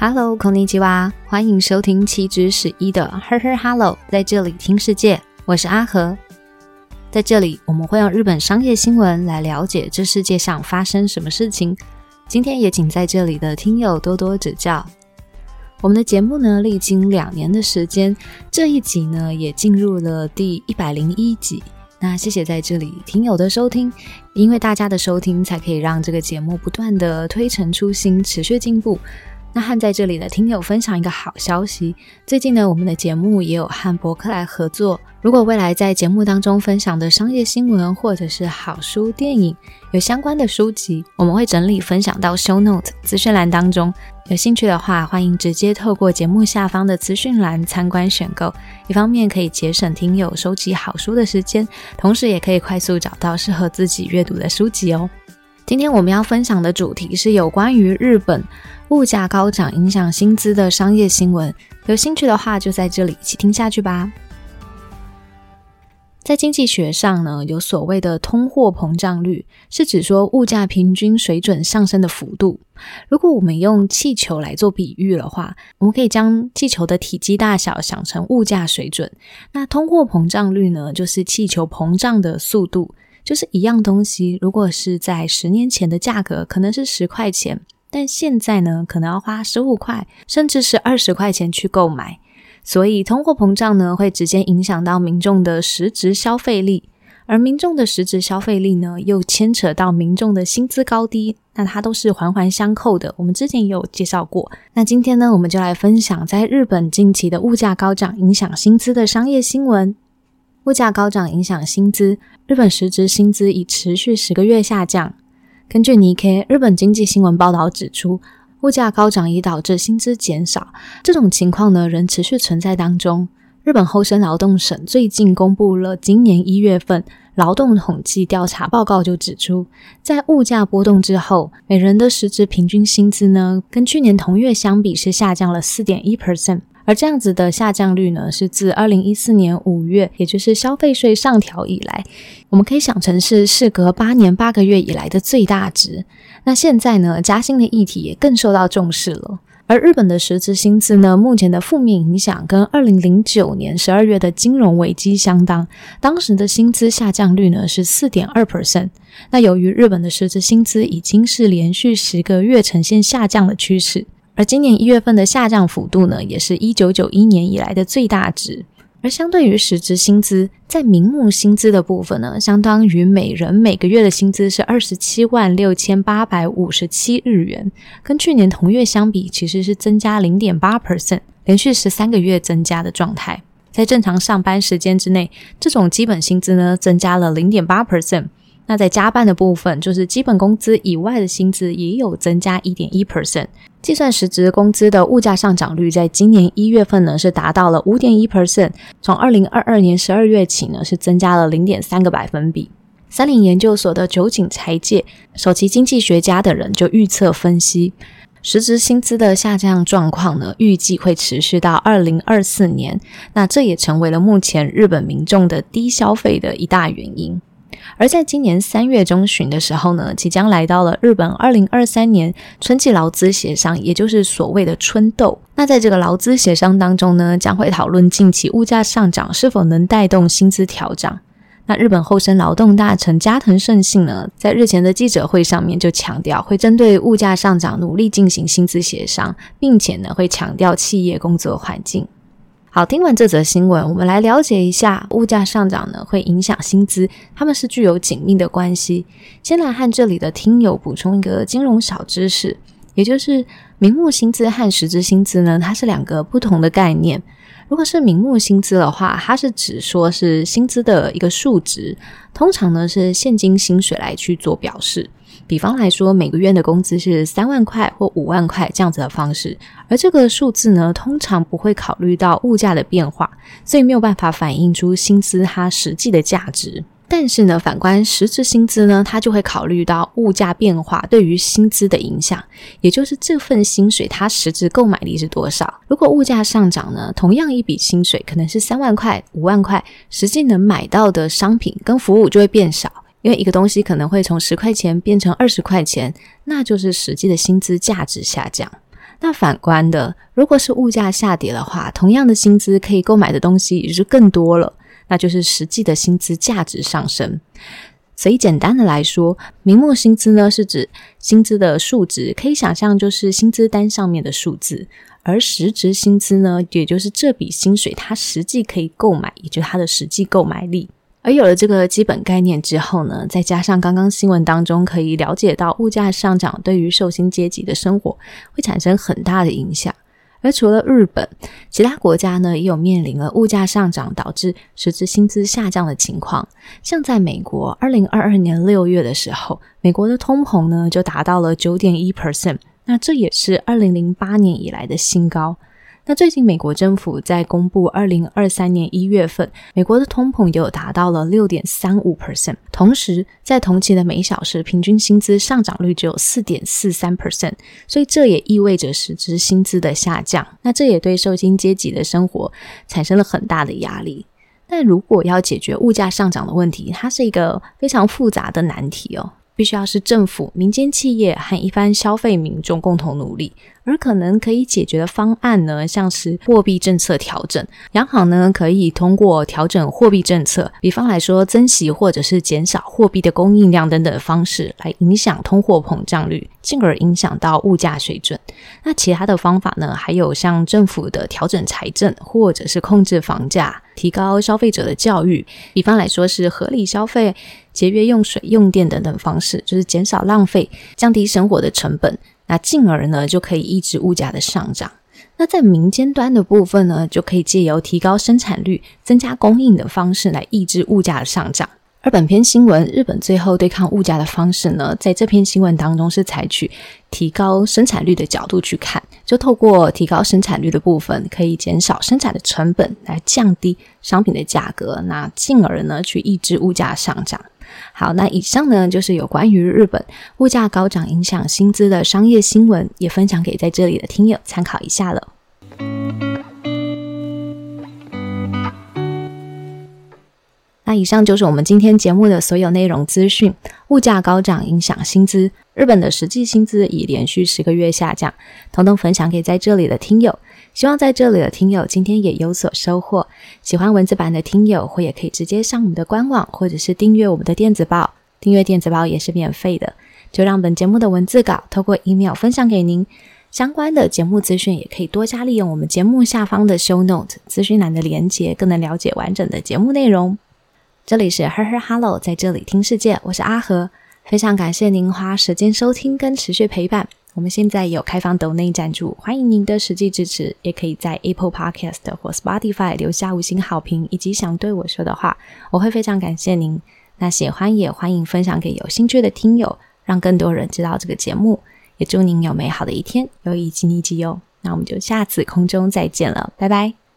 Hello，孔尼吉娃，欢迎收听七之十一的 Her Her Hello，在这里听世界，我是阿和。在这里，我们会用日本商业新闻来了解这世界上发生什么事情。今天也请在这里的听友多多指教。我们的节目呢，历经两年的时间，这一集呢也进入了第一百零一集。那谢谢在这里听友的收听，因为大家的收听，才可以让这个节目不断的推陈出新，持续进步。那和在这里的听友分享一个好消息，最近呢，我们的节目也有和博客来合作。如果未来在节目当中分享的商业新闻，或者是好书、电影有相关的书籍，我们会整理分享到 Show Note 资讯栏当中。有兴趣的话，欢迎直接透过节目下方的资讯栏参观选购。一方面可以节省听友收集好书的时间，同时也可以快速找到适合自己阅读的书籍哦。今天我们要分享的主题是有关于日本物价高涨影响薪资的商业新闻。有兴趣的话，就在这里一起听下去吧。在经济学上呢，有所谓的通货膨胀率，是指说物价平均水准上升的幅度。如果我们用气球来做比喻的话，我们可以将气球的体积大小想成物价水准。那通货膨胀率呢，就是气球膨胀的速度。就是一样东西，如果是在十年前的价格可能是十块钱，但现在呢，可能要花十五块，甚至是二十块钱去购买。所以通货膨胀呢，会直接影响到民众的实质消费力，而民众的实质消费力呢，又牵扯到民众的薪资高低，那它都是环环相扣的。我们之前也有介绍过。那今天呢，我们就来分享在日本近期的物价高涨影响薪资的商业新闻。物价高涨影响薪资，日本实质薪资已持续十个月下降。根据尼 K 日本经济新闻报道指出，物价高涨已导致薪资减少，这种情况呢仍持续存在当中。日本厚生劳动省最近公布了今年一月份劳动统计调查报告，就指出，在物价波动之后，每人的实质平均薪资呢，跟去年同月相比是下降了四点一 percent。而这样子的下降率呢，是自二零一四年五月，也就是消费税上调以来，我们可以想成是事隔八年八个月以来的最大值。那现在呢，加薪的议题也更受到重视了。而日本的实质薪资呢，目前的负面影响跟二零零九年十二月的金融危机相当，当时的薪资下降率呢是四点二 percent。那由于日本的实质薪资已经是连续十个月呈现下降的趋势。而今年一月份的下降幅度呢，也是一九九一年以来的最大值。而相对于实质薪资，在名目薪资的部分呢，相当于每人每个月的薪资是二十七万六千八百五十七日元，跟去年同月相比，其实是增加零点八 percent，连续十三个月增加的状态。在正常上班时间之内，这种基本薪资呢，增加了零点八 percent。那在加班的部分，就是基本工资以外的薪资也有增加一点一 percent。计算实值工资的物价上涨率，在今年一月份呢是达到了五点一 percent，从二零二二年十二月起呢是增加了零点三个百分比。三菱研究所的酒井财介首席经济学家的人就预测分析，实值薪资的下降状况呢，预计会持续到二零二四年。那这也成为了目前日本民众的低消费的一大原因。而在今年三月中旬的时候呢，即将来到了日本二零二三年春季劳资协商，也就是所谓的春斗。那在这个劳资协商当中呢，将会讨论近期物价上涨是否能带动薪资调整。那日本厚生劳动大臣加藤胜信呢，在日前的记者会上面就强调，会针对物价上涨努力进行薪资协商，并且呢会强调企业工作环境。好，听完这则新闻，我们来了解一下物价上涨呢会影响薪资，他们是具有紧密的关系。先来和这里的听友补充一个金融小知识，也就是名目薪资和实质薪资呢，它是两个不同的概念。如果是名目薪资的话，它是指说是薪资的一个数值，通常呢是现金薪水来去做表示。比方来说，每个月的工资是三万块或五万块这样子的方式，而这个数字呢，通常不会考虑到物价的变化，所以没有办法反映出薪资它实际的价值。但是呢，反观实质薪资呢，它就会考虑到物价变化对于薪资的影响，也就是这份薪水它实质购买力是多少。如果物价上涨呢，同样一笔薪水可能是三万块、五万块，实际能买到的商品跟服务就会变少。因为一个东西可能会从十块钱变成二十块钱，那就是实际的薪资价值下降。那反观的，如果是物价下跌的话，同样的薪资可以购买的东西也就更多了，那就是实际的薪资价值上升。所以简单的来说，明目薪资呢是指薪资的数值，可以想象就是薪资单上面的数字；而实质薪资呢，也就是这笔薪水它实际可以购买，也就是它的实际购买力。而有了这个基本概念之后呢，再加上刚刚新闻当中可以了解到物价上涨对于受薪阶级的生活会产生很大的影响。而除了日本，其他国家呢也有面临了物价上涨导致实质薪资下降的情况。像在美国，二零二二年六月的时候，美国的通膨呢就达到了九点一 percent，那这也是二零零八年以来的新高。那最近，美国政府在公布二零二三年一月份，美国的通膨也有达到了六点三五 percent，同时在同期的每小时平均薪资上涨率只有四点四三 percent，所以这也意味着实质薪资的下降。那这也对受薪阶级的生活产生了很大的压力。但如果要解决物价上涨的问题，它是一个非常复杂的难题哦。必须要是政府、民间企业和一般消费民众共同努力，而可能可以解决的方案呢，像是货币政策调整。央行呢可以通过调整货币政策，比方来说增息或者是减少货币的供应量等等方式，来影响通货膨胀率，进而影响到物价水准。那其他的方法呢，还有像政府的调整财政，或者是控制房价。提高消费者的教育，比方来说是合理消费、节约用水用电等等方式，就是减少浪费、降低生活的成本，那进而呢就可以抑制物价的上涨。那在民间端的部分呢，就可以借由提高生产率、增加供应的方式来抑制物价的上涨。而本篇新闻，日本最后对抗物价的方式呢，在这篇新闻当中是采取提高生产率的角度去看，就透过提高生产率的部分，可以减少生产的成本，来降低商品的价格，那进而呢去抑制物价上涨。好，那以上呢就是有关于日本物价高涨影响薪资的商业新闻，也分享给在这里的听友参考一下了。那以上就是我们今天节目的所有内容资讯。物价高涨影响薪资，日本的实际薪资已连续十个月下降，统统分享给在这里的听友。希望在这里的听友今天也有所收获。喜欢文字版的听友，或也可以直接上我们的官网，或者是订阅我们的电子报。订阅电子报也是免费的。就让本节目的文字稿透过 email 分享给您。相关的节目资讯也可以多加利用我们节目下方的 show note 资讯栏的连接，更能了解完整的节目内容。这里是 Her Her Hello，在这里听世界，我是阿和，非常感谢您花时间收听跟持续陪伴。我们现在有开放抖内赞助，欢迎您的实际支持，也可以在 Apple Podcast 或 Spotify 留下五星好评，以及想对我说的话，我会非常感谢您。那喜欢也欢迎分享给有兴趣的听友，让更多人知道这个节目。也祝您有美好的一天，有一吉尼吉哟。那我们就下次空中再见了，拜拜。